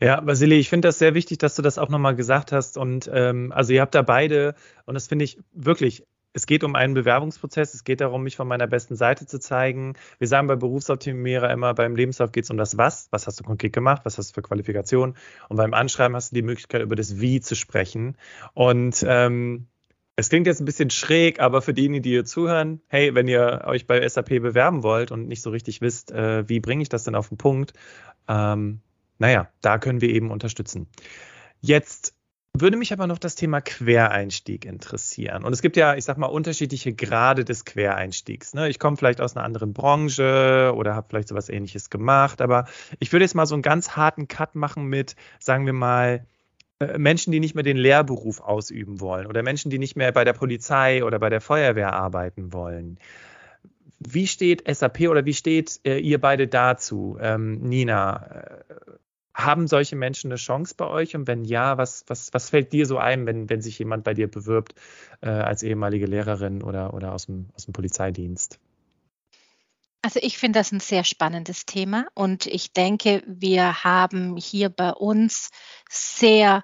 Ja, Vasili, ich finde das sehr wichtig, dass du das auch nochmal gesagt hast. Und ähm, also ihr habt da beide, und das finde ich wirklich, es geht um einen Bewerbungsprozess, es geht darum, mich von meiner besten Seite zu zeigen. Wir sagen bei Berufsoptimierer immer, beim Lebenslauf geht es um das Was, was hast du konkret gemacht, was hast du für Qualifikationen. Und beim Anschreiben hast du die Möglichkeit, über das Wie zu sprechen. Und ähm, es klingt jetzt ein bisschen schräg, aber für diejenigen, die hier zuhören, hey, wenn ihr euch bei SAP bewerben wollt und nicht so richtig wisst, äh, wie bringe ich das denn auf den Punkt, ähm, naja, da können wir eben unterstützen. Jetzt würde mich aber noch das Thema Quereinstieg interessieren. Und es gibt ja, ich sag mal, unterschiedliche Grade des Quereinstiegs. Ne? Ich komme vielleicht aus einer anderen Branche oder habe vielleicht sowas ähnliches gemacht, aber ich würde jetzt mal so einen ganz harten Cut machen mit, sagen wir mal, äh, Menschen, die nicht mehr den Lehrberuf ausüben wollen oder Menschen, die nicht mehr bei der Polizei oder bei der Feuerwehr arbeiten wollen. Wie steht SAP oder wie steht äh, ihr beide dazu? Ähm, Nina, äh, haben solche Menschen eine Chance bei euch? Und wenn ja, was, was, was fällt dir so ein, wenn, wenn sich jemand bei dir bewirbt äh, als ehemalige Lehrerin oder, oder aus, dem, aus dem Polizeidienst? Also ich finde das ein sehr spannendes Thema und ich denke, wir haben hier bei uns sehr,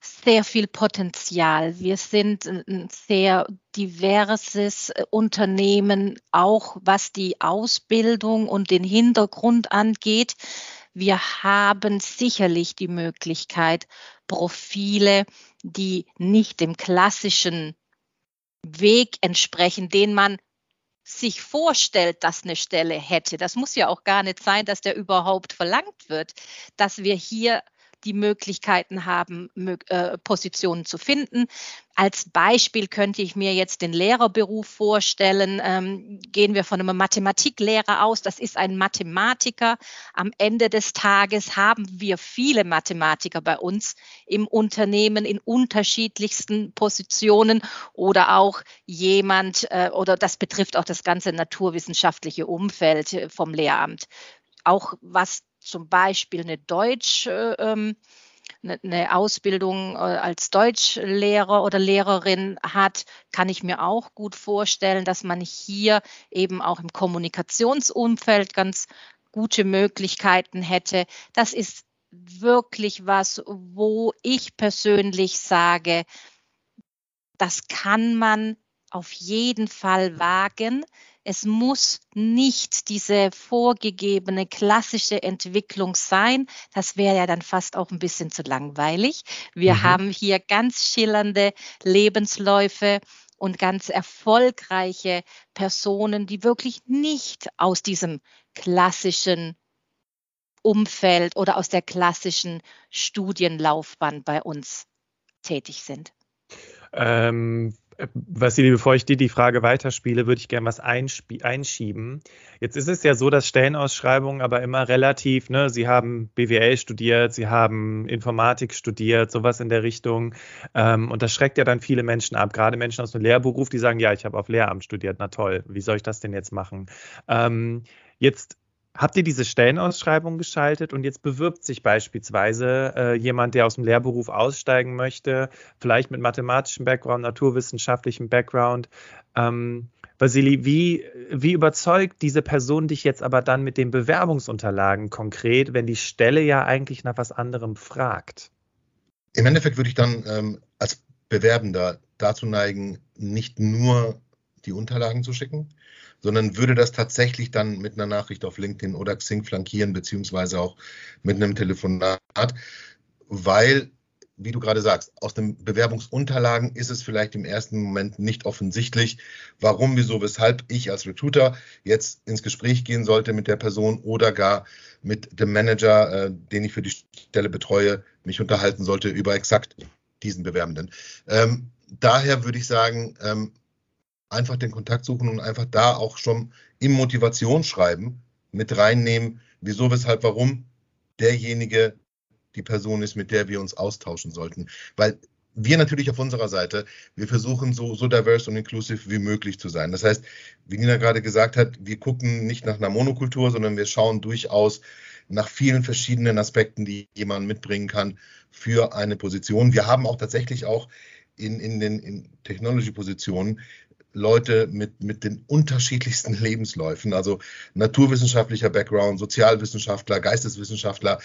sehr viel Potenzial. Wir sind ein sehr diverses Unternehmen, auch was die Ausbildung und den Hintergrund angeht. Wir haben sicherlich die Möglichkeit, Profile, die nicht dem klassischen Weg entsprechen, den man sich vorstellt, dass eine Stelle hätte. Das muss ja auch gar nicht sein, dass der überhaupt verlangt wird, dass wir hier die Möglichkeiten haben, äh, Positionen zu finden. Als Beispiel könnte ich mir jetzt den Lehrerberuf vorstellen. Ähm, gehen wir von einem Mathematiklehrer aus. Das ist ein Mathematiker. Am Ende des Tages haben wir viele Mathematiker bei uns im Unternehmen in unterschiedlichsten Positionen oder auch jemand, äh, oder das betrifft auch das ganze naturwissenschaftliche Umfeld vom Lehramt. Auch was zum Beispiel eine Deutsch, äh, ähm, eine ne Ausbildung äh, als Deutschlehrer oder Lehrerin hat, kann ich mir auch gut vorstellen, dass man hier eben auch im Kommunikationsumfeld ganz gute Möglichkeiten hätte. Das ist wirklich was, wo ich persönlich sage, das kann man auf jeden Fall wagen. Es muss nicht diese vorgegebene klassische Entwicklung sein. Das wäre ja dann fast auch ein bisschen zu langweilig. Wir mhm. haben hier ganz schillernde Lebensläufe und ganz erfolgreiche Personen, die wirklich nicht aus diesem klassischen Umfeld oder aus der klassischen Studienlaufbahn bei uns tätig sind. Ähm, Vassili, bevor ich dir die Frage weiterspiele, würde ich gerne was einschieben. Jetzt ist es ja so, dass Stellenausschreibungen aber immer relativ, ne, Sie haben BWL studiert, Sie haben Informatik studiert, sowas in der Richtung. Ähm, und das schreckt ja dann viele Menschen ab, gerade Menschen aus dem Lehrberuf, die sagen, ja, ich habe auf Lehramt studiert, na toll, wie soll ich das denn jetzt machen? Ähm, jetzt Habt ihr diese Stellenausschreibung geschaltet und jetzt bewirbt sich beispielsweise äh, jemand, der aus dem Lehrberuf aussteigen möchte, vielleicht mit mathematischem Background, naturwissenschaftlichem Background. Ähm, Vasili, wie, wie überzeugt diese Person dich jetzt aber dann mit den Bewerbungsunterlagen konkret, wenn die Stelle ja eigentlich nach was anderem fragt? Im Endeffekt würde ich dann ähm, als Bewerbender dazu neigen, nicht nur die Unterlagen zu schicken, sondern würde das tatsächlich dann mit einer Nachricht auf LinkedIn oder Xing flankieren, beziehungsweise auch mit einem Telefonat, weil, wie du gerade sagst, aus den Bewerbungsunterlagen ist es vielleicht im ersten Moment nicht offensichtlich, warum, wieso, weshalb ich als Recruiter jetzt ins Gespräch gehen sollte mit der Person oder gar mit dem Manager, äh, den ich für die Stelle betreue, mich unterhalten sollte über exakt diesen Bewerbenden. Ähm, daher würde ich sagen, ähm, einfach den Kontakt suchen und einfach da auch schon im Motivationsschreiben mit reinnehmen, wieso, weshalb, warum derjenige die Person ist, mit der wir uns austauschen sollten. Weil wir natürlich auf unserer Seite, wir versuchen so, so diverse und inclusive wie möglich zu sein. Das heißt, wie Nina gerade gesagt hat, wir gucken nicht nach einer Monokultur, sondern wir schauen durchaus nach vielen verschiedenen Aspekten, die jemand mitbringen kann für eine Position. Wir haben auch tatsächlich auch in, in den in Technology-Positionen Leute mit, mit den unterschiedlichsten Lebensläufen, also naturwissenschaftlicher Background, Sozialwissenschaftler, Geisteswissenschaftler,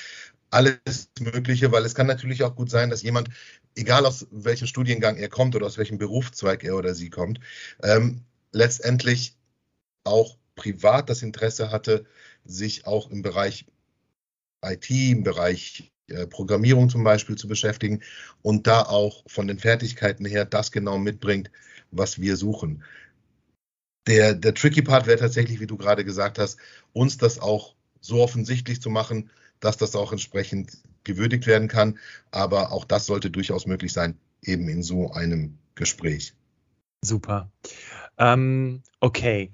alles Mögliche, weil es kann natürlich auch gut sein, dass jemand, egal aus welchem Studiengang er kommt oder aus welchem Berufszweig er oder sie kommt, ähm, letztendlich auch privat das Interesse hatte, sich auch im Bereich IT, im Bereich äh, Programmierung zum Beispiel zu beschäftigen und da auch von den Fertigkeiten her das genau mitbringt, was wir suchen. Der, der tricky Part wäre tatsächlich, wie du gerade gesagt hast, uns das auch so offensichtlich zu machen, dass das auch entsprechend gewürdigt werden kann. Aber auch das sollte durchaus möglich sein, eben in so einem Gespräch. Super. Ähm, okay.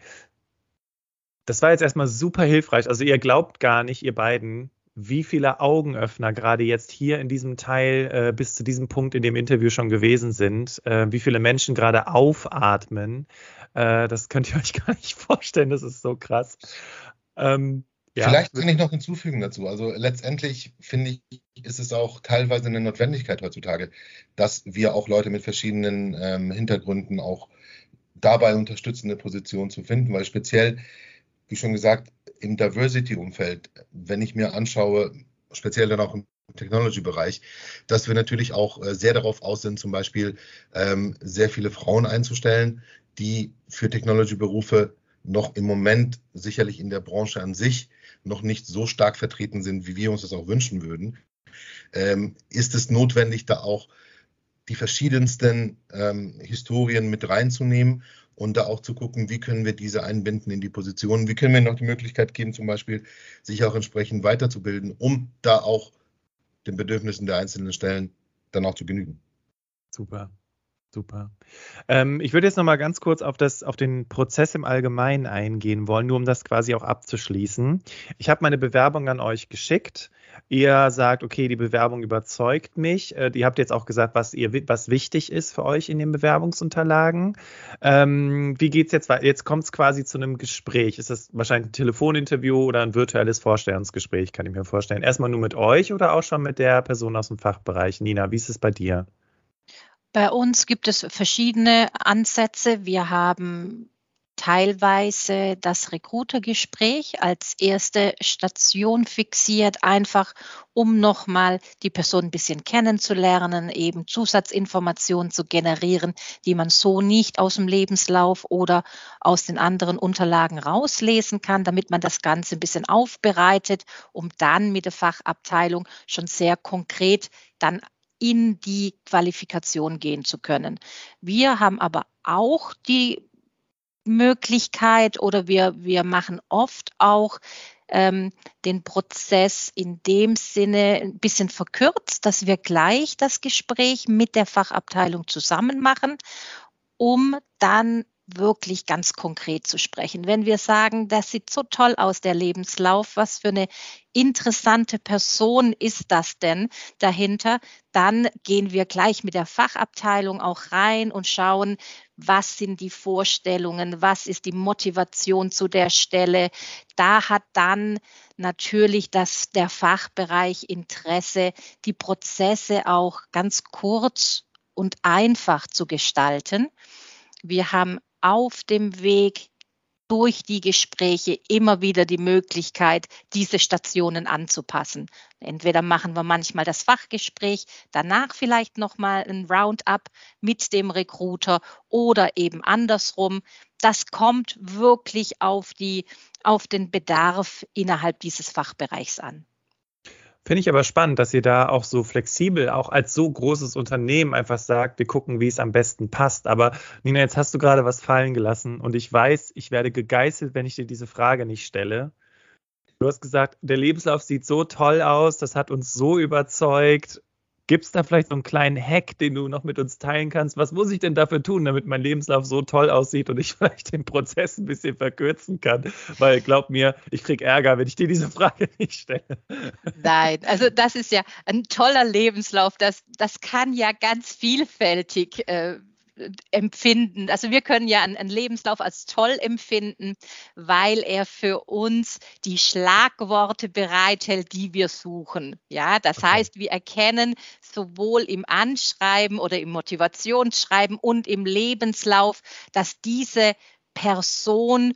Das war jetzt erstmal super hilfreich. Also ihr glaubt gar nicht, ihr beiden, wie viele Augenöffner gerade jetzt hier in diesem Teil äh, bis zu diesem Punkt in dem Interview schon gewesen sind, äh, wie viele Menschen gerade aufatmen. Äh, das könnt ihr euch gar nicht vorstellen, das ist so krass. Ähm, ja. Vielleicht kann ich noch hinzufügen dazu. Also letztendlich finde ich, ist es auch teilweise eine Notwendigkeit heutzutage, dass wir auch Leute mit verschiedenen ähm, Hintergründen auch dabei unterstützende Positionen zu finden, weil speziell, wie schon gesagt, im Diversity-Umfeld, wenn ich mir anschaue, speziell dann auch im Technology-Bereich, dass wir natürlich auch äh, sehr darauf aus sind, zum Beispiel ähm, sehr viele Frauen einzustellen, die für Technology-Berufe noch im Moment sicherlich in der Branche an sich noch nicht so stark vertreten sind, wie wir uns das auch wünschen würden, ähm, ist es notwendig, da auch die verschiedensten ähm, Historien mit reinzunehmen und da auch zu gucken, wie können wir diese einbinden in die Positionen, wie können wir noch die Möglichkeit geben, zum Beispiel sich auch entsprechend weiterzubilden, um da auch den Bedürfnissen der einzelnen Stellen dann auch zu genügen. Super. Super. Ähm, ich würde jetzt noch mal ganz kurz auf, das, auf den Prozess im Allgemeinen eingehen wollen, nur um das quasi auch abzuschließen. Ich habe meine Bewerbung an euch geschickt. Ihr sagt, okay, die Bewerbung überzeugt mich. Äh, ihr habt jetzt auch gesagt, was, ihr, was wichtig ist für euch in den Bewerbungsunterlagen. Ähm, wie geht es jetzt weiter? Jetzt kommt es quasi zu einem Gespräch. Ist das wahrscheinlich ein Telefoninterview oder ein virtuelles Vorstellungsgespräch, kann ich mir vorstellen. Erstmal nur mit euch oder auch schon mit der Person aus dem Fachbereich? Nina, wie ist es bei dir? Bei uns gibt es verschiedene Ansätze. Wir haben teilweise das Recruitergespräch als erste Station fixiert, einfach um nochmal die Person ein bisschen kennenzulernen, eben Zusatzinformationen zu generieren, die man so nicht aus dem Lebenslauf oder aus den anderen Unterlagen rauslesen kann, damit man das Ganze ein bisschen aufbereitet, um dann mit der Fachabteilung schon sehr konkret dann in die Qualifikation gehen zu können. Wir haben aber auch die Möglichkeit oder wir, wir machen oft auch ähm, den Prozess in dem Sinne ein bisschen verkürzt, dass wir gleich das Gespräch mit der Fachabteilung zusammen machen, um dann wirklich ganz konkret zu sprechen. Wenn wir sagen, das sieht so toll aus, der Lebenslauf, was für eine interessante Person ist das denn dahinter, dann gehen wir gleich mit der Fachabteilung auch rein und schauen, was sind die Vorstellungen, was ist die Motivation zu der Stelle. Da hat dann natürlich das, der Fachbereich Interesse, die Prozesse auch ganz kurz und einfach zu gestalten. Wir haben auf dem Weg durch die Gespräche immer wieder die Möglichkeit, diese Stationen anzupassen. Entweder machen wir manchmal das Fachgespräch, danach vielleicht nochmal ein Roundup mit dem Recruiter oder eben andersrum. Das kommt wirklich auf, die, auf den Bedarf innerhalb dieses Fachbereichs an. Finde ich aber spannend, dass ihr da auch so flexibel, auch als so großes Unternehmen einfach sagt, wir gucken, wie es am besten passt. Aber Nina, jetzt hast du gerade was fallen gelassen und ich weiß, ich werde gegeißelt, wenn ich dir diese Frage nicht stelle. Du hast gesagt, der Lebenslauf sieht so toll aus, das hat uns so überzeugt. Gibt es da vielleicht so einen kleinen Hack, den du noch mit uns teilen kannst? Was muss ich denn dafür tun, damit mein Lebenslauf so toll aussieht und ich vielleicht den Prozess ein bisschen verkürzen kann? Weil glaub mir, ich kriege Ärger, wenn ich dir diese Frage nicht stelle. Nein, also das ist ja ein toller Lebenslauf. Das, das kann ja ganz vielfältig äh, empfinden. Also wir können ja einen, einen, Lebenslauf als toll empfinden, weil er für uns die Schlagworte bereithält, die wir suchen. Ja, das heißt, wir erkennen sowohl im Anschreiben oder im Motivationsschreiben und im Lebenslauf, dass diese Person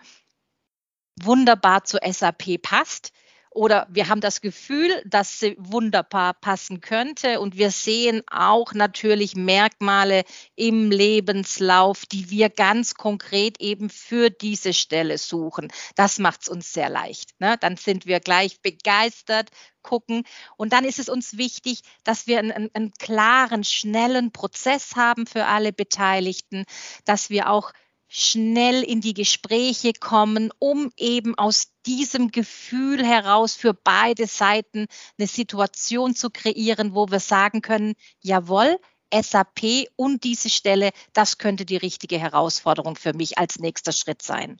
wunderbar zur SAP passt oder wir haben das Gefühl, dass sie wunderbar passen könnte und wir sehen auch natürlich Merkmale im Lebenslauf, die wir ganz konkret eben für diese Stelle suchen. Das macht es uns sehr leicht. Ne? Dann sind wir gleich begeistert, gucken. Und dann ist es uns wichtig, dass wir einen, einen klaren, schnellen Prozess haben für alle Beteiligten, dass wir auch schnell in die Gespräche kommen, um eben aus diesem Gefühl heraus für beide Seiten eine Situation zu kreieren, wo wir sagen können, jawohl, SAP und diese Stelle, das könnte die richtige Herausforderung für mich als nächster Schritt sein.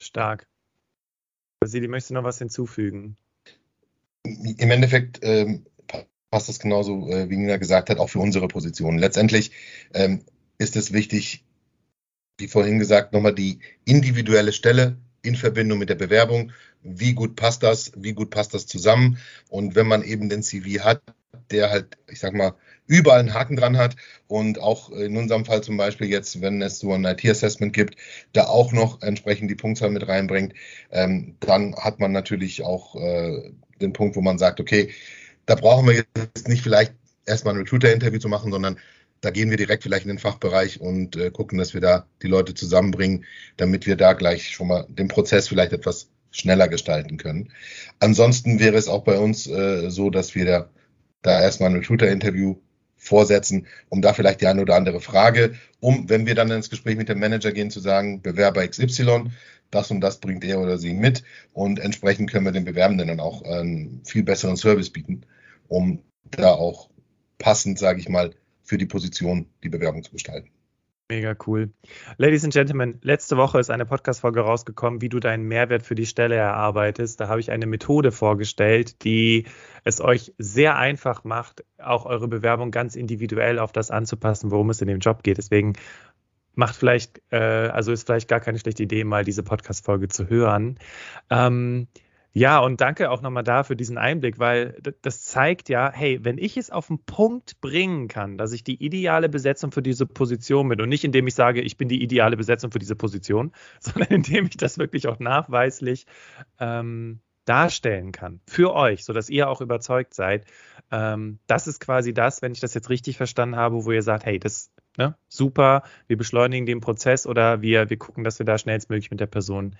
Stark. Vasili, möchtest du noch was hinzufügen? Im Endeffekt ähm, passt das genauso, äh, wie Nina gesagt hat, auch für unsere Position. Letztendlich ähm, ist es wichtig, wie vorhin gesagt, nochmal die individuelle Stelle in Verbindung mit der Bewerbung. Wie gut passt das? Wie gut passt das zusammen? Und wenn man eben den CV hat, der halt, ich sag mal, überall einen Haken dran hat und auch in unserem Fall zum Beispiel jetzt, wenn es so ein IT-Assessment gibt, da auch noch entsprechend die Punktzahl mit reinbringt, ähm, dann hat man natürlich auch äh, den Punkt, wo man sagt, okay, da brauchen wir jetzt nicht vielleicht erstmal ein Recruiter-Interview zu machen, sondern da gehen wir direkt vielleicht in den Fachbereich und äh, gucken, dass wir da die Leute zusammenbringen, damit wir da gleich schon mal den Prozess vielleicht etwas schneller gestalten können. Ansonsten wäre es auch bei uns äh, so, dass wir da, da erstmal ein Recruiter-Interview vorsetzen, um da vielleicht die eine oder andere Frage, um, wenn wir dann ins Gespräch mit dem Manager gehen, zu sagen, Bewerber XY, das und das bringt er oder sie mit und entsprechend können wir den Bewerbenden dann auch einen viel besseren Service bieten, um da auch passend, sage ich mal, für die Position die Bewerbung zu gestalten. Mega cool. Ladies and Gentlemen, letzte Woche ist eine Podcast-Folge rausgekommen, wie du deinen Mehrwert für die Stelle erarbeitest. Da habe ich eine Methode vorgestellt, die es euch sehr einfach macht, auch eure Bewerbung ganz individuell auf das anzupassen, worum es in dem Job geht. Deswegen macht vielleicht, äh, also ist vielleicht gar keine schlechte Idee, mal diese Podcast-Folge zu hören. Ähm, ja, und danke auch nochmal da für diesen Einblick, weil das zeigt ja, hey, wenn ich es auf den Punkt bringen kann, dass ich die ideale Besetzung für diese Position bin und nicht indem ich sage, ich bin die ideale Besetzung für diese Position, sondern indem ich das wirklich auch nachweislich ähm, darstellen kann für euch, sodass ihr auch überzeugt seid. Ähm, das ist quasi das, wenn ich das jetzt richtig verstanden habe, wo ihr sagt, hey, das ne, super, wir beschleunigen den Prozess oder wir, wir gucken, dass wir da schnellstmöglich mit der Person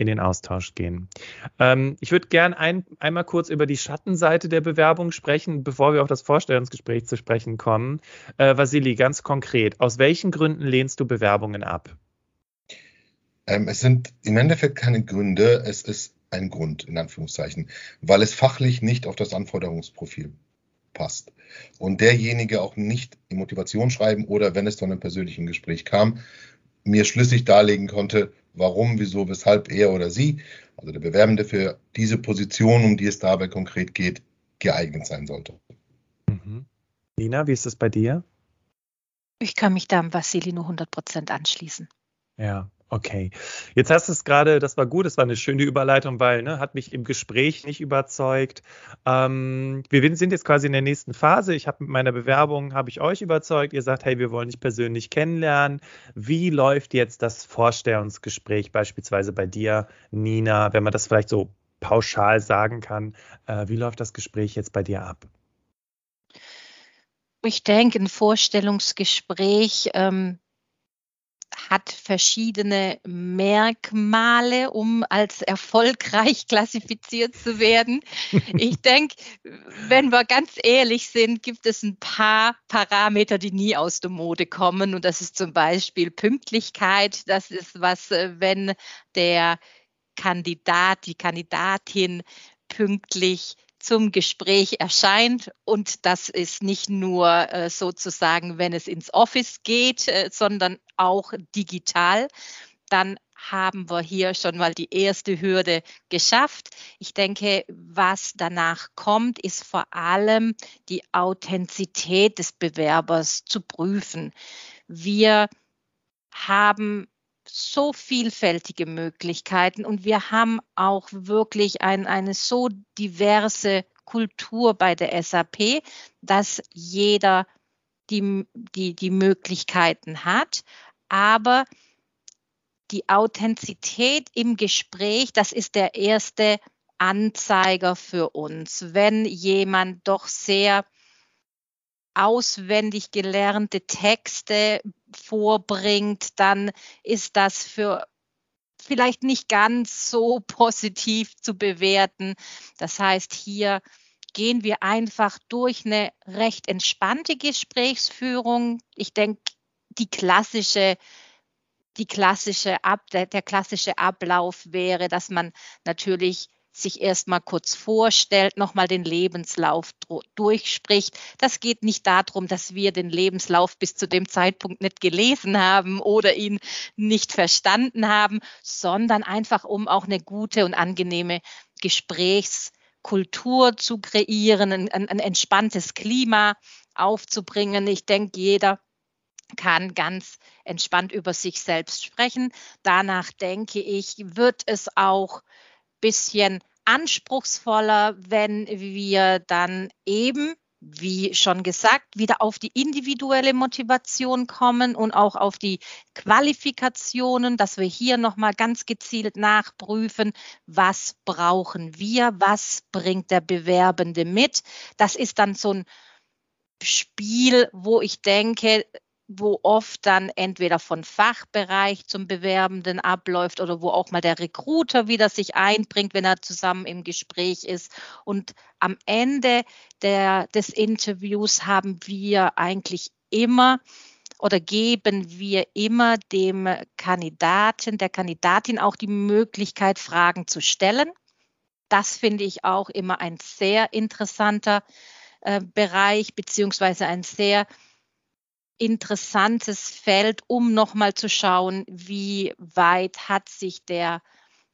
in den Austausch gehen. Ähm, ich würde gern ein, einmal kurz über die Schattenseite der Bewerbung sprechen, bevor wir auf das Vorstellungsgespräch zu sprechen kommen. Äh, Vasili, ganz konkret, aus welchen Gründen lehnst du Bewerbungen ab? Ähm, es sind im Endeffekt keine Gründe, es ist ein Grund, in Anführungszeichen, weil es fachlich nicht auf das Anforderungsprofil passt. Und derjenige auch nicht die Motivation schreiben oder wenn es zu einem persönlichen Gespräch kam, mir schlüssig darlegen konnte, warum, wieso, weshalb er oder sie, also der Bewerbende für diese Position, um die es dabei konkret geht, geeignet sein sollte. Mhm. Nina, wie ist das bei dir? Ich kann mich da am Vassili nur 100 Prozent anschließen. Ja, Okay, jetzt hast du es gerade, das war gut, das war eine schöne Überleitung, weil ne, hat mich im Gespräch nicht überzeugt. Ähm, wir sind jetzt quasi in der nächsten Phase. Ich habe mit meiner Bewerbung, habe ich euch überzeugt. Ihr sagt, hey, wir wollen dich persönlich kennenlernen. Wie läuft jetzt das Vorstellungsgespräch beispielsweise bei dir, Nina, wenn man das vielleicht so pauschal sagen kann? Äh, wie läuft das Gespräch jetzt bei dir ab? Ich denke, ein Vorstellungsgespräch ähm, hat verschiedene Merkmale, um als erfolgreich klassifiziert zu werden. Ich denke, wenn wir ganz ehrlich sind, gibt es ein paar Parameter, die nie aus der Mode kommen. Und das ist zum Beispiel Pünktlichkeit. Das ist was, äh, wenn der Kandidat, die Kandidatin pünktlich zum Gespräch erscheint. Und das ist nicht nur äh, sozusagen, wenn es ins Office geht, äh, sondern auch digital. Dann haben wir hier schon mal die erste Hürde geschafft. Ich denke, was danach kommt, ist vor allem die Authentizität des Bewerbers zu prüfen. Wir haben so vielfältige Möglichkeiten und wir haben auch wirklich ein, eine so diverse Kultur bei der SAP, dass jeder die, die, die Möglichkeiten hat. Aber die Authentizität im Gespräch, das ist der erste Anzeiger für uns. Wenn jemand doch sehr auswendig gelernte Texte vorbringt, dann ist das für vielleicht nicht ganz so positiv zu bewerten. Das heißt, hier gehen wir einfach durch eine recht entspannte Gesprächsführung. Ich denke, die klassische die klassische Ab, der, der klassische Ablauf wäre, dass man natürlich sich erstmal kurz vorstellt, nochmal den Lebenslauf durchspricht. Das geht nicht darum, dass wir den Lebenslauf bis zu dem Zeitpunkt nicht gelesen haben oder ihn nicht verstanden haben, sondern einfach um auch eine gute und angenehme Gesprächskultur zu kreieren, ein, ein entspanntes Klima aufzubringen. Ich denke, jeder kann ganz entspannt über sich selbst sprechen. Danach denke ich, wird es auch bisschen anspruchsvoller, wenn wir dann eben, wie schon gesagt, wieder auf die individuelle Motivation kommen und auch auf die Qualifikationen, dass wir hier nochmal ganz gezielt nachprüfen, was brauchen wir, was bringt der Bewerbende mit. Das ist dann so ein Spiel, wo ich denke, wo oft dann entweder von Fachbereich zum Bewerbenden abläuft oder wo auch mal der Recruiter wieder sich einbringt, wenn er zusammen im Gespräch ist. Und am Ende der, des Interviews haben wir eigentlich immer oder geben wir immer dem Kandidaten, der Kandidatin auch die Möglichkeit, Fragen zu stellen. Das finde ich auch immer ein sehr interessanter äh, Bereich, beziehungsweise ein sehr interessantes Feld, um nochmal zu schauen, wie weit hat sich der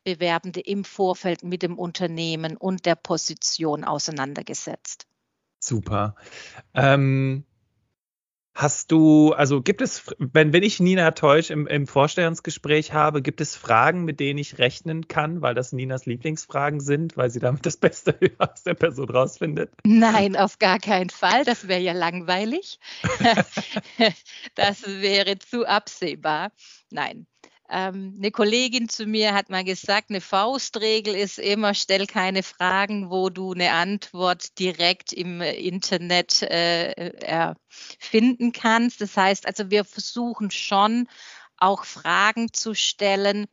Bewerbende im Vorfeld mit dem Unternehmen und der Position auseinandergesetzt. Super. Ähm, Hast du, also gibt es, wenn, wenn ich Nina Teusch im, im Vorstellungsgespräch habe, gibt es Fragen, mit denen ich rechnen kann, weil das Ninas Lieblingsfragen sind, weil sie damit das Beste aus der Person rausfindet? Nein, auf gar keinen Fall. Das wäre ja langweilig. das wäre zu absehbar. Nein. Ähm, eine Kollegin zu mir hat mal gesagt, eine Faustregel ist immer, stell keine Fragen, wo du eine Antwort direkt im Internet äh, finden kannst. Das heißt also, wir versuchen schon auch Fragen zu stellen,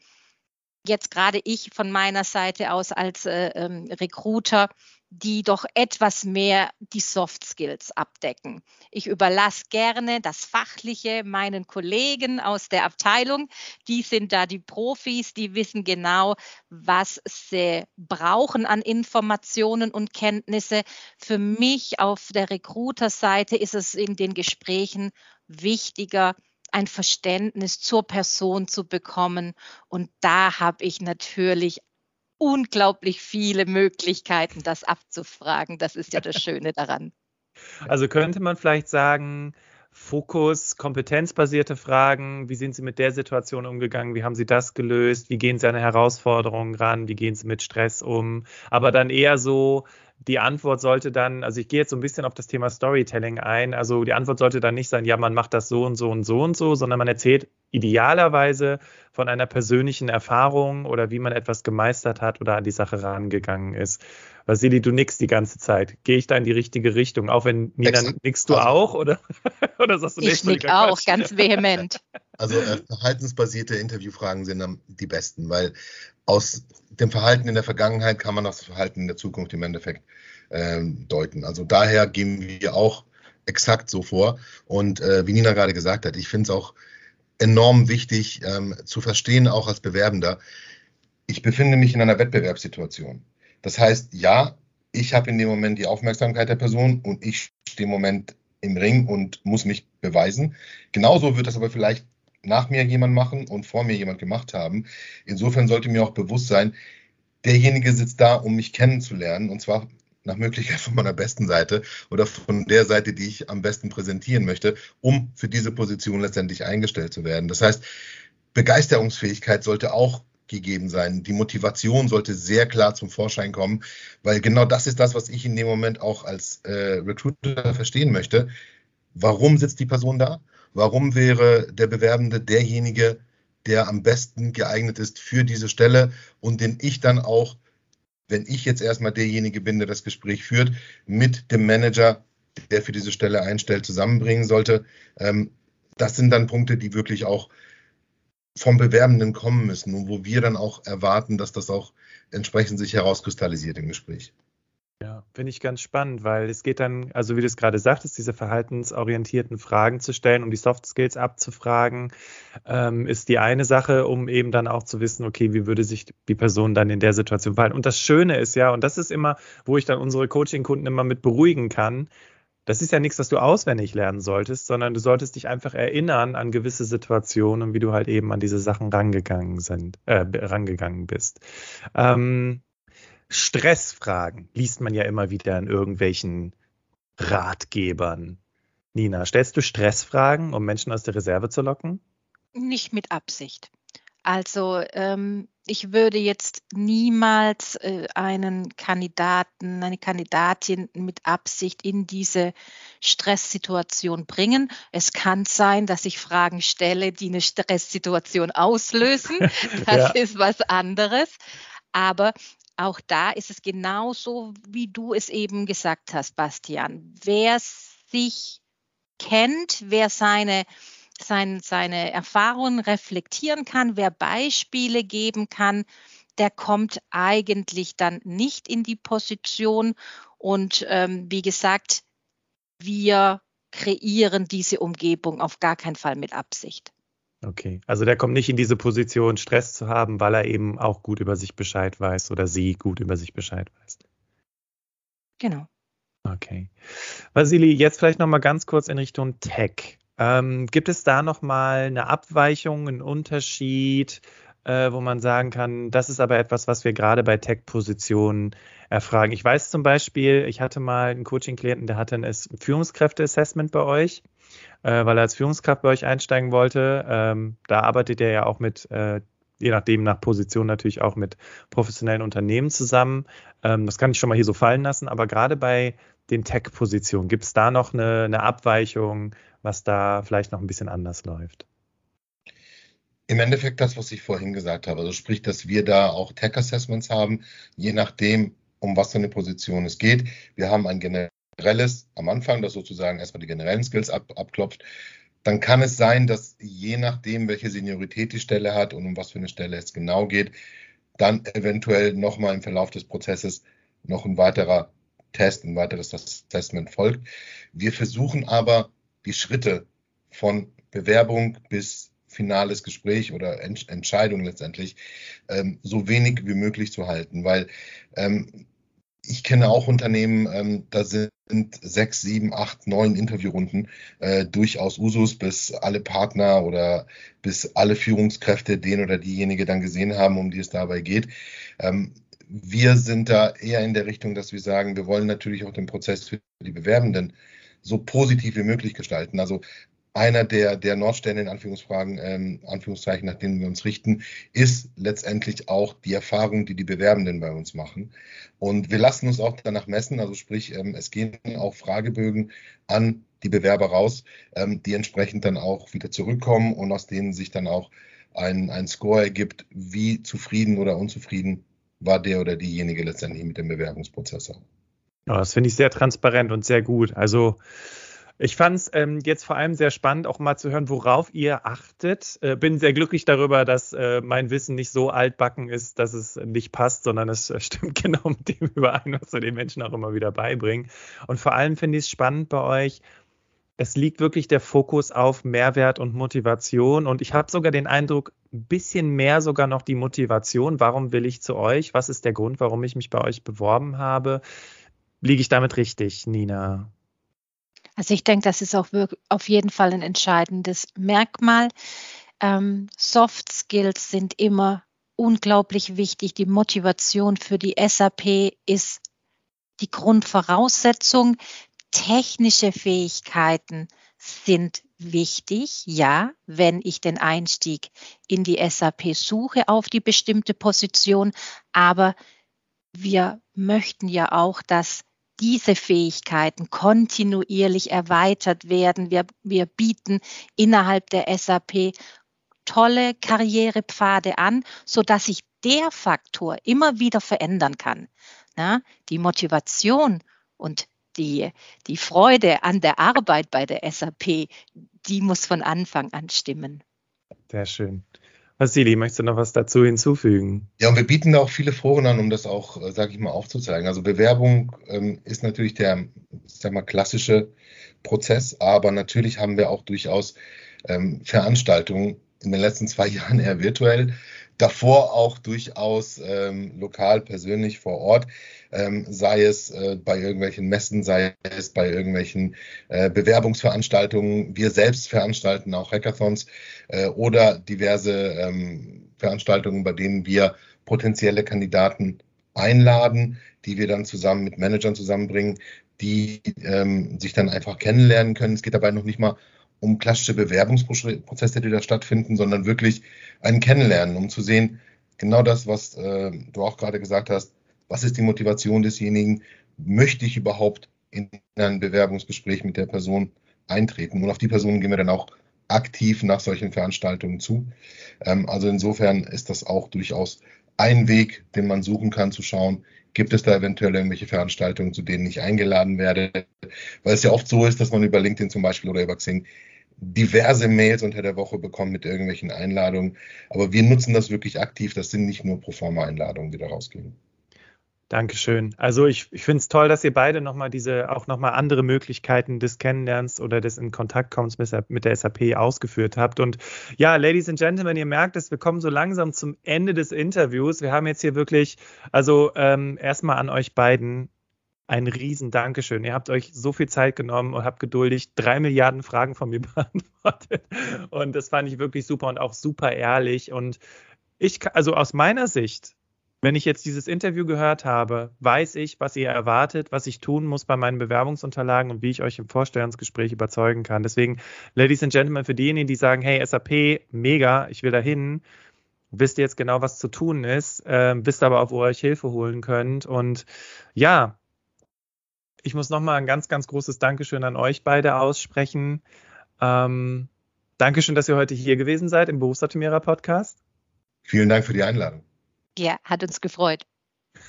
jetzt gerade ich von meiner Seite aus als äh, ähm, Recruiter, die doch etwas mehr die Soft Skills abdecken. Ich überlasse gerne das Fachliche meinen Kollegen aus der Abteilung. Die sind da die Profis, die wissen genau, was sie brauchen an Informationen und Kenntnisse. Für mich auf der Recruiter-Seite ist es in den Gesprächen wichtiger, ein Verständnis zur Person zu bekommen. Und da habe ich natürlich unglaublich viele Möglichkeiten, das abzufragen. Das ist ja das Schöne daran. Also könnte man vielleicht sagen, Fokus, kompetenzbasierte Fragen, wie sind Sie mit der Situation umgegangen, wie haben Sie das gelöst, wie gehen Sie an Herausforderungen ran, wie gehen Sie mit Stress um, aber dann eher so, die Antwort sollte dann, also ich gehe jetzt so ein bisschen auf das Thema Storytelling ein, also die Antwort sollte dann nicht sein, ja, man macht das so und so und so und so, sondern man erzählt idealerweise von einer persönlichen Erfahrung oder wie man etwas gemeistert hat oder an die Sache rangegangen ist. Vasili, du nix die ganze Zeit. Gehe ich da in die richtige Richtung? Auch wenn Nina nickst du also, auch oder, oder sagst du nicht? Ich nick auch, Quatsch? ganz vehement. Also äh, verhaltensbasierte Interviewfragen sind dann die besten, weil aus dem Verhalten in der Vergangenheit kann man das Verhalten in der Zukunft im Endeffekt ähm, deuten. Also daher gehen wir auch exakt so vor. Und äh, wie Nina gerade gesagt hat, ich finde es auch enorm wichtig ähm, zu verstehen, auch als Bewerbender. Ich befinde mich in einer Wettbewerbssituation. Das heißt, ja, ich habe in dem Moment die Aufmerksamkeit der Person und ich stehe im Moment im Ring und muss mich beweisen. Genauso wird das aber vielleicht nach mir jemand machen und vor mir jemand gemacht haben. Insofern sollte mir auch bewusst sein, derjenige sitzt da, um mich kennenzulernen und zwar nach Möglichkeit von meiner besten Seite oder von der Seite, die ich am besten präsentieren möchte, um für diese Position letztendlich eingestellt zu werden. Das heißt, Begeisterungsfähigkeit sollte auch gegeben sein. Die Motivation sollte sehr klar zum Vorschein kommen, weil genau das ist das, was ich in dem Moment auch als äh, Recruiter verstehen möchte. Warum sitzt die Person da? Warum wäre der Bewerbende derjenige, der am besten geeignet ist für diese Stelle und den ich dann auch wenn ich jetzt erstmal derjenige bin, der das Gespräch führt, mit dem Manager, der für diese Stelle einstellt, zusammenbringen sollte. Ähm, das sind dann Punkte, die wirklich auch vom Bewerbenden kommen müssen und wo wir dann auch erwarten, dass das auch entsprechend sich herauskristallisiert im Gespräch. Ja, finde ich ganz spannend, weil es geht dann, also wie du es gerade sagtest, diese verhaltensorientierten Fragen zu stellen, um die Soft Skills abzufragen, ähm, ist die eine Sache, um eben dann auch zu wissen, okay, wie würde sich die Person dann in der Situation verhalten. Und das Schöne ist ja, und das ist immer, wo ich dann unsere Coaching-Kunden immer mit beruhigen kann, das ist ja nichts, was du auswendig lernen solltest, sondern du solltest dich einfach erinnern an gewisse Situationen wie du halt eben an diese Sachen rangegangen sind, äh, rangegangen bist. Ähm, Stressfragen liest man ja immer wieder in irgendwelchen Ratgebern. Nina, stellst du Stressfragen, um Menschen aus der Reserve zu locken? Nicht mit Absicht. Also ähm, ich würde jetzt niemals äh, einen Kandidaten, eine Kandidatin mit Absicht in diese Stresssituation bringen. Es kann sein, dass ich Fragen stelle, die eine Stresssituation auslösen. Das ja. ist was anderes. Aber auch da ist es genauso, wie du es eben gesagt hast, Bastian. Wer sich kennt, wer seine sein, seine Erfahrungen reflektieren kann, wer Beispiele geben kann, der kommt eigentlich dann nicht in die Position. Und ähm, wie gesagt, wir kreieren diese Umgebung auf gar keinen Fall mit Absicht. Okay, also der kommt nicht in diese Position, Stress zu haben, weil er eben auch gut über sich Bescheid weiß oder sie gut über sich Bescheid weiß. Genau. Okay. Vasili, jetzt vielleicht noch mal ganz kurz in Richtung Tech. Ähm, gibt es da nochmal eine Abweichung, einen Unterschied, äh, wo man sagen kann, das ist aber etwas, was wir gerade bei Tech-Positionen erfragen? Ich weiß zum Beispiel, ich hatte mal einen Coaching-Klienten, der hatte ein Führungskräfte-Assessment bei euch, äh, weil er als Führungskraft bei euch einsteigen wollte. Ähm, da arbeitet er ja auch mit äh, je nachdem nach Position natürlich auch mit professionellen Unternehmen zusammen. Ähm, das kann ich schon mal hier so fallen lassen, aber gerade bei den Tech-Positionen, gibt es da noch eine, eine Abweichung, was da vielleicht noch ein bisschen anders läuft? Im Endeffekt das, was ich vorhin gesagt habe. Also sprich, dass wir da auch Tech-Assessments haben, je nachdem, um was für eine Position es geht. Wir haben ein generelles am Anfang, das sozusagen erstmal die generellen Skills ab, abklopft. Dann kann es sein, dass je nachdem, welche Seniorität die Stelle hat und um was für eine Stelle es genau geht, dann eventuell nochmal im Verlauf des Prozesses noch ein weiterer Test, ein weiteres Assessment folgt. Wir versuchen aber die Schritte von Bewerbung bis finales Gespräch oder Ent Entscheidung letztendlich ähm, so wenig wie möglich zu halten, weil ähm, ich kenne auch Unternehmen, ähm, da sind sechs, sieben, acht, neun Interviewrunden äh, durchaus Usus, bis alle Partner oder bis alle Führungskräfte den oder diejenige dann gesehen haben, um die es dabei geht. Ähm, wir sind da eher in der Richtung, dass wir sagen, wir wollen natürlich auch den Prozess für die Bewerbenden so positiv wie möglich gestalten. Also einer der, der Nordsterne in Anführungsfragen, ähm, Anführungszeichen, nach denen wir uns richten, ist letztendlich auch die Erfahrung, die die Bewerbenden bei uns machen. Und wir lassen uns auch danach messen, also sprich, ähm, es gehen auch Fragebögen an die Bewerber raus, ähm, die entsprechend dann auch wieder zurückkommen und aus denen sich dann auch ein, ein Score ergibt, wie zufrieden oder unzufrieden war der oder diejenige letztendlich mit dem Bewerbungsprozess. Ja, das finde ich sehr transparent und sehr gut. Also ich fand es ähm, jetzt vor allem sehr spannend, auch mal zu hören, worauf ihr achtet. Äh, bin sehr glücklich darüber, dass äh, mein Wissen nicht so altbacken ist, dass es nicht passt, sondern es äh, stimmt genau mit dem überein, was wir den Menschen auch immer wieder beibringen. Und vor allem finde ich es spannend bei euch, es liegt wirklich der Fokus auf Mehrwert und Motivation. Und ich habe sogar den Eindruck, ein bisschen mehr sogar noch die Motivation. Warum will ich zu euch? Was ist der Grund, warum ich mich bei euch beworben habe? Liege ich damit richtig, Nina? Also ich denke, das ist auch auf jeden Fall ein entscheidendes Merkmal. Ähm, Soft Skills sind immer unglaublich wichtig. Die Motivation für die SAP ist die Grundvoraussetzung. Technische Fähigkeiten sind wichtig, ja, wenn ich den Einstieg in die SAP suche auf die bestimmte Position. Aber wir möchten ja auch, dass diese Fähigkeiten kontinuierlich erweitert werden. Wir, wir bieten innerhalb der SAP tolle Karrierepfade an, sodass sich der Faktor immer wieder verändern kann. Ja, die Motivation und die, die Freude an der Arbeit bei der SAP, die muss von Anfang an stimmen. Sehr schön. Vasili, möchtest du noch was dazu hinzufügen? Ja, und wir bieten auch viele Foren an, um das auch, äh, sage ich mal, aufzuzeigen. Also Bewerbung ähm, ist natürlich der, sag mal, klassische Prozess, aber natürlich haben wir auch durchaus ähm, Veranstaltungen in den letzten zwei Jahren eher virtuell, davor auch durchaus ähm, lokal, persönlich vor Ort, ähm, sei es äh, bei irgendwelchen Messen, sei es bei irgendwelchen äh, Bewerbungsveranstaltungen. Wir selbst veranstalten auch Hackathons äh, oder diverse ähm, Veranstaltungen, bei denen wir potenzielle Kandidaten einladen, die wir dann zusammen mit Managern zusammenbringen, die ähm, sich dann einfach kennenlernen können. Es geht dabei noch nicht mal um klassische Bewerbungsprozesse, die da stattfinden, sondern wirklich ein Kennenlernen, um zu sehen, genau das, was äh, du auch gerade gesagt hast, was ist die Motivation desjenigen, möchte ich überhaupt in ein Bewerbungsgespräch mit der Person eintreten. Und auf die Person gehen wir dann auch aktiv nach solchen Veranstaltungen zu. Ähm, also insofern ist das auch durchaus ein Weg, den man suchen kann, zu schauen, gibt es da eventuell irgendwelche Veranstaltungen, zu denen ich eingeladen werde. Weil es ja oft so ist, dass man über LinkedIn zum Beispiel oder über Xing diverse Mails unter der Woche bekommen mit irgendwelchen Einladungen. Aber wir nutzen das wirklich aktiv. Das sind nicht nur Proforma-Einladungen, die da rausgehen. Dankeschön. Also ich, ich finde es toll, dass ihr beide nochmal diese, auch nochmal andere Möglichkeiten des Kennenlernens oder des in Kontakt kommens mit der SAP ausgeführt habt. Und ja, Ladies and Gentlemen, ihr merkt es, wir kommen so langsam zum Ende des Interviews. Wir haben jetzt hier wirklich, also ähm, erstmal an euch beiden ein riesen Dankeschön. Ihr habt euch so viel Zeit genommen und habt geduldig drei Milliarden Fragen von mir beantwortet. Und das fand ich wirklich super und auch super ehrlich. Und ich, also aus meiner Sicht, wenn ich jetzt dieses Interview gehört habe, weiß ich, was ihr erwartet, was ich tun muss bei meinen Bewerbungsunterlagen und wie ich euch im Vorstellungsgespräch überzeugen kann. Deswegen, Ladies and Gentlemen, für diejenigen, die sagen, hey, SAP, mega, ich will dahin, wisst ihr jetzt genau, was zu tun ist, äh, wisst aber auch, wo ihr euch Hilfe holen könnt. Und ja, ich muss nochmal ein ganz, ganz großes Dankeschön an euch beide aussprechen. Ähm, Dankeschön, dass ihr heute hier gewesen seid im Berufsoptimierer Podcast. Vielen Dank für die Einladung. Ja, hat uns gefreut.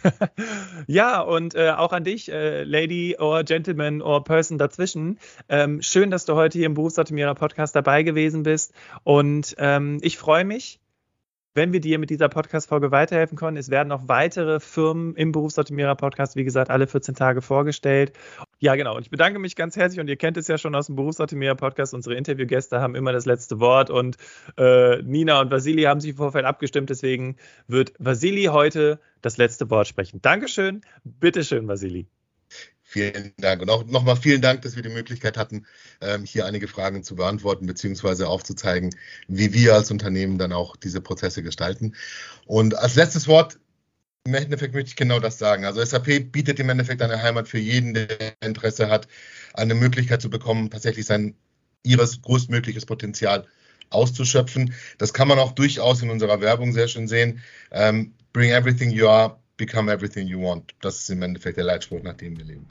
ja, und äh, auch an dich, äh, Lady or Gentleman or Person dazwischen. Ähm, schön, dass du heute hier im Berufsoptimierer Podcast dabei gewesen bist. Und ähm, ich freue mich, wenn wir dir mit dieser Podcast-Folge weiterhelfen können. Es werden noch weitere Firmen im Berufsoptimierer-Podcast, wie gesagt, alle 14 Tage vorgestellt. Ja, genau. Und ich bedanke mich ganz herzlich und ihr kennt es ja schon aus dem Berufsoptimierer-Podcast. Unsere Interviewgäste haben immer das letzte Wort und äh, Nina und Vasili haben sich im Vorfeld abgestimmt. Deswegen wird Vasili heute das letzte Wort sprechen. Dankeschön. Bitteschön, Vasili. Vielen Dank. Und auch nochmal vielen Dank, dass wir die Möglichkeit hatten, ähm, hier einige Fragen zu beantworten, beziehungsweise aufzuzeigen, wie wir als Unternehmen dann auch diese Prozesse gestalten. Und als letztes Wort im Endeffekt möchte ich genau das sagen. Also SAP bietet im Endeffekt eine Heimat für jeden, der Interesse hat, eine Möglichkeit zu bekommen, tatsächlich sein ihres größtmögliches Potenzial auszuschöpfen. Das kann man auch durchaus in unserer Werbung sehr schön sehen. Um, bring everything you are, become everything you want. Das ist im Endeffekt der Leitspruch, nach dem wir leben.